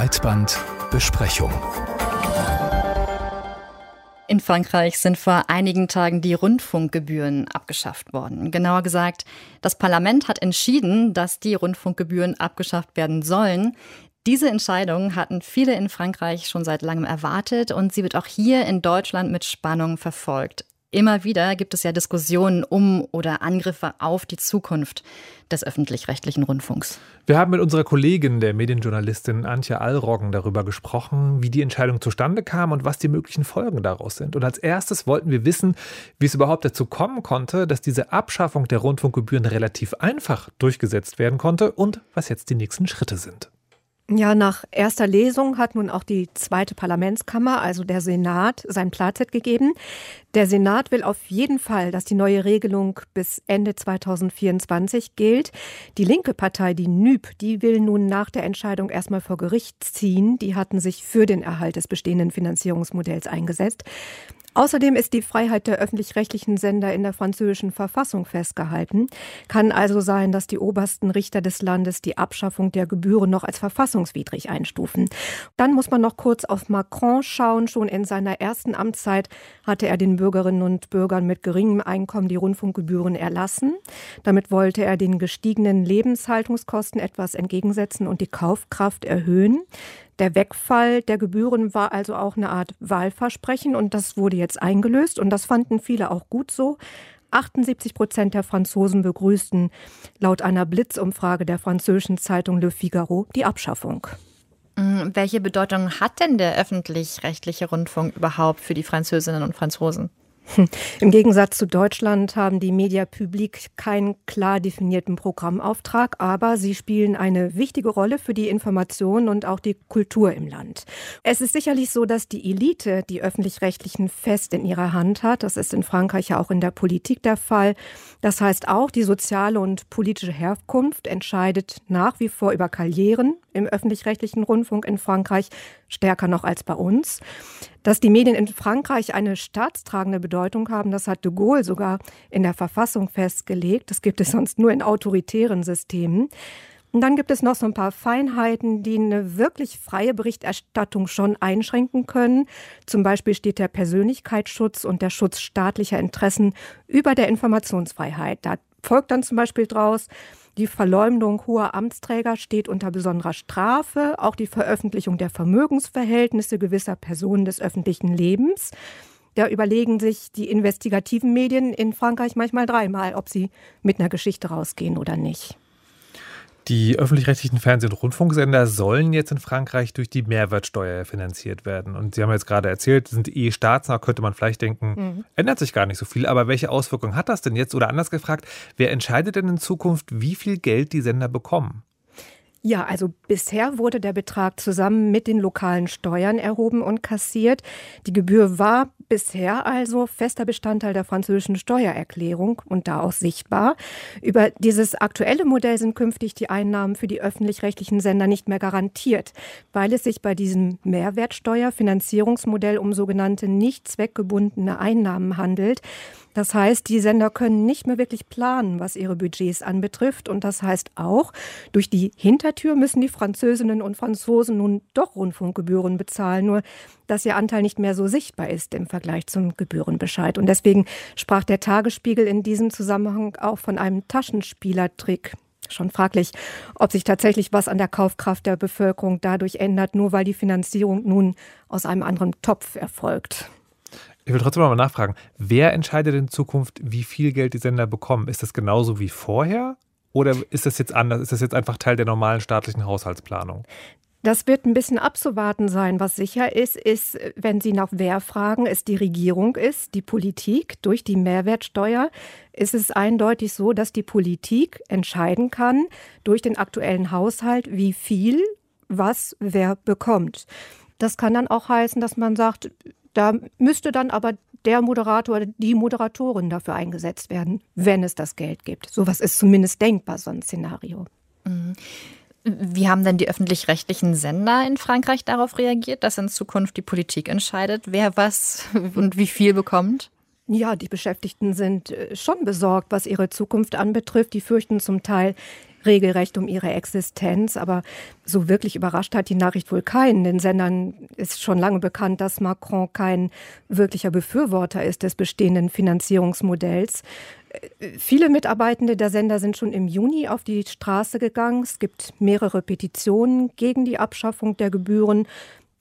Breitbandbesprechung. In Frankreich sind vor einigen Tagen die Rundfunkgebühren abgeschafft worden. Genauer gesagt, das Parlament hat entschieden, dass die Rundfunkgebühren abgeschafft werden sollen. Diese Entscheidung hatten viele in Frankreich schon seit langem erwartet und sie wird auch hier in Deutschland mit Spannung verfolgt. Immer wieder gibt es ja Diskussionen um oder Angriffe auf die Zukunft des öffentlich-rechtlichen Rundfunks. Wir haben mit unserer Kollegin, der Medienjournalistin Antje Allroggen, darüber gesprochen, wie die Entscheidung zustande kam und was die möglichen Folgen daraus sind. Und als erstes wollten wir wissen, wie es überhaupt dazu kommen konnte, dass diese Abschaffung der Rundfunkgebühren relativ einfach durchgesetzt werden konnte und was jetzt die nächsten Schritte sind. Ja, nach erster Lesung hat nun auch die zweite Parlamentskammer, also der Senat, sein Platzett gegeben. Der Senat will auf jeden Fall, dass die neue Regelung bis Ende 2024 gilt. Die linke Partei, die NÜB, die will nun nach der Entscheidung erstmal vor Gericht ziehen. Die hatten sich für den Erhalt des bestehenden Finanzierungsmodells eingesetzt. Außerdem ist die Freiheit der öffentlich-rechtlichen Sender in der französischen Verfassung festgehalten. Kann also sein, dass die obersten Richter des Landes die Abschaffung der Gebühren noch als verfassungswidrig einstufen. Dann muss man noch kurz auf Macron schauen. Schon in seiner ersten Amtszeit hatte er den Bürgerinnen und Bürgern mit geringem Einkommen die Rundfunkgebühren erlassen. Damit wollte er den gestiegenen Lebenshaltungskosten etwas entgegensetzen und die Kaufkraft erhöhen. Der Wegfall der Gebühren war also auch eine Art Wahlversprechen und das wurde jetzt eingelöst und das fanden viele auch gut so. 78 Prozent der Franzosen begrüßten laut einer Blitzumfrage der französischen Zeitung Le Figaro die Abschaffung. Mm, welche Bedeutung hat denn der öffentlich-rechtliche Rundfunk überhaupt für die Französinnen und Franzosen? Im Gegensatz zu Deutschland haben die Media Public keinen klar definierten Programmauftrag, aber sie spielen eine wichtige Rolle für die Information und auch die Kultur im Land. Es ist sicherlich so, dass die Elite die öffentlich-rechtlichen fest in ihrer Hand hat. Das ist in Frankreich ja auch in der Politik der Fall. Das heißt auch, die soziale und politische Herkunft entscheidet nach wie vor über Karrieren im öffentlich-rechtlichen Rundfunk in Frankreich stärker noch als bei uns. Dass die Medien in Frankreich eine staatstragende Bedeutung haben, das hat de Gaulle sogar in der Verfassung festgelegt. Das gibt es sonst nur in autoritären Systemen. Und dann gibt es noch so ein paar Feinheiten, die eine wirklich freie Berichterstattung schon einschränken können. Zum Beispiel steht der Persönlichkeitsschutz und der Schutz staatlicher Interessen über der Informationsfreiheit. Da folgt dann zum Beispiel draus, die Verleumdung hoher Amtsträger steht unter besonderer Strafe, auch die Veröffentlichung der Vermögensverhältnisse gewisser Personen des öffentlichen Lebens. Da überlegen sich die investigativen Medien in Frankreich manchmal dreimal, ob sie mit einer Geschichte rausgehen oder nicht. Die öffentlich-rechtlichen Fernseh- und Rundfunksender sollen jetzt in Frankreich durch die Mehrwertsteuer finanziert werden. Und Sie haben jetzt gerade erzählt, sind eh staatsnah, könnte man vielleicht denken, mhm. ändert sich gar nicht so viel. Aber welche Auswirkungen hat das denn jetzt? Oder anders gefragt, wer entscheidet denn in Zukunft, wie viel Geld die Sender bekommen? Ja, also bisher wurde der Betrag zusammen mit den lokalen Steuern erhoben und kassiert. Die Gebühr war bisher also fester Bestandteil der französischen Steuererklärung und da auch sichtbar. Über dieses aktuelle Modell sind künftig die Einnahmen für die öffentlich-rechtlichen Sender nicht mehr garantiert, weil es sich bei diesem Mehrwertsteuerfinanzierungsmodell um sogenannte nicht zweckgebundene Einnahmen handelt. Das heißt, die Sender können nicht mehr wirklich planen, was ihre Budgets anbetrifft. Und das heißt auch, durch die Hintertür müssen die Französinnen und Franzosen nun doch Rundfunkgebühren bezahlen, nur dass ihr Anteil nicht mehr so sichtbar ist im Vergleich zum Gebührenbescheid. Und deswegen sprach der Tagesspiegel in diesem Zusammenhang auch von einem Taschenspielertrick schon fraglich, ob sich tatsächlich was an der Kaufkraft der Bevölkerung dadurch ändert, nur weil die Finanzierung nun aus einem anderen Topf erfolgt. Ich will trotzdem mal nachfragen, wer entscheidet in Zukunft, wie viel Geld die Sender bekommen? Ist das genauso wie vorher? Oder ist das jetzt anders? Ist das jetzt einfach Teil der normalen staatlichen Haushaltsplanung? Das wird ein bisschen abzuwarten sein. Was sicher ist, ist, wenn Sie nach wer fragen, es die Regierung ist, die Politik durch die Mehrwertsteuer, ist es eindeutig so, dass die Politik entscheiden kann durch den aktuellen Haushalt, wie viel was wer bekommt. Das kann dann auch heißen, dass man sagt, da müsste dann aber der Moderator oder die Moderatorin dafür eingesetzt werden, wenn es das Geld gibt. Sowas ist zumindest denkbar, so ein Szenario. Mhm. Wie haben denn die öffentlich-rechtlichen Sender in Frankreich darauf reagiert, dass in Zukunft die Politik entscheidet, wer was und wie viel bekommt? Ja, die Beschäftigten sind äh, schon besorgt, was ihre Zukunft anbetrifft. Die fürchten zum Teil, regelrecht um ihre Existenz. Aber so wirklich überrascht hat die Nachricht wohl keinen. Den Sendern ist schon lange bekannt, dass Macron kein wirklicher Befürworter ist des bestehenden Finanzierungsmodells. Viele Mitarbeitende der Sender sind schon im Juni auf die Straße gegangen. Es gibt mehrere Petitionen gegen die Abschaffung der Gebühren.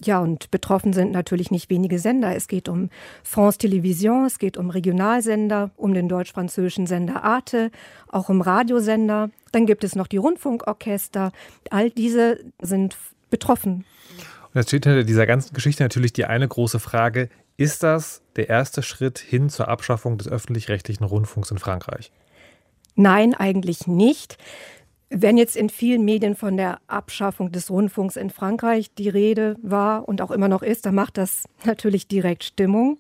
Ja, und betroffen sind natürlich nicht wenige Sender. Es geht um France Television, es geht um Regionalsender, um den deutsch-französischen Sender Arte, auch um Radiosender. Dann gibt es noch die Rundfunkorchester. All diese sind betroffen. Und jetzt steht hinter dieser ganzen Geschichte natürlich die eine große Frage, ist das der erste Schritt hin zur Abschaffung des öffentlich-rechtlichen Rundfunks in Frankreich? Nein, eigentlich nicht. Wenn jetzt in vielen Medien von der Abschaffung des Rundfunks in Frankreich die Rede war und auch immer noch ist, dann macht das natürlich direkt Stimmung.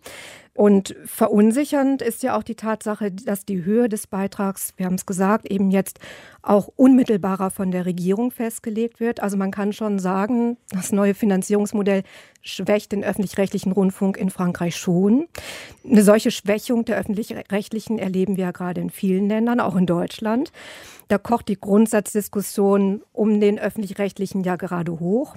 Und verunsichernd ist ja auch die Tatsache, dass die Höhe des Beitrags, wir haben es gesagt, eben jetzt auch unmittelbarer von der Regierung festgelegt wird. Also man kann schon sagen, das neue Finanzierungsmodell schwächt den öffentlich-rechtlichen Rundfunk in Frankreich schon. Eine solche Schwächung der öffentlich-rechtlichen erleben wir ja gerade in vielen Ländern, auch in Deutschland. Da kocht die Grundsatzdiskussion um den öffentlich-rechtlichen ja gerade hoch.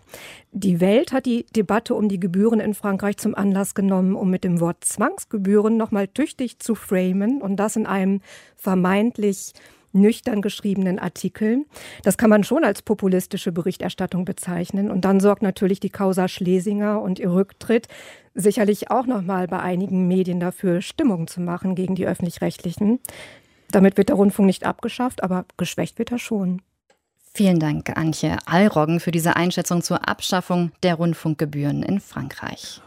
Die Welt hat die Debatte um die Gebühren in Frankreich zum Anlass genommen, um mit dem Wort Zwangsgebühren nochmal tüchtig zu framen und das in einem vermeintlich nüchtern geschriebenen Artikel. Das kann man schon als populistische Berichterstattung bezeichnen. Und dann sorgt natürlich die Causa Schlesinger und ihr Rücktritt sicherlich auch nochmal bei einigen Medien dafür, Stimmung zu machen gegen die öffentlich-rechtlichen. Damit wird der Rundfunk nicht abgeschafft, aber geschwächt wird er schon. Vielen Dank, Antje Allroggen, für diese Einschätzung zur Abschaffung der Rundfunkgebühren in Frankreich.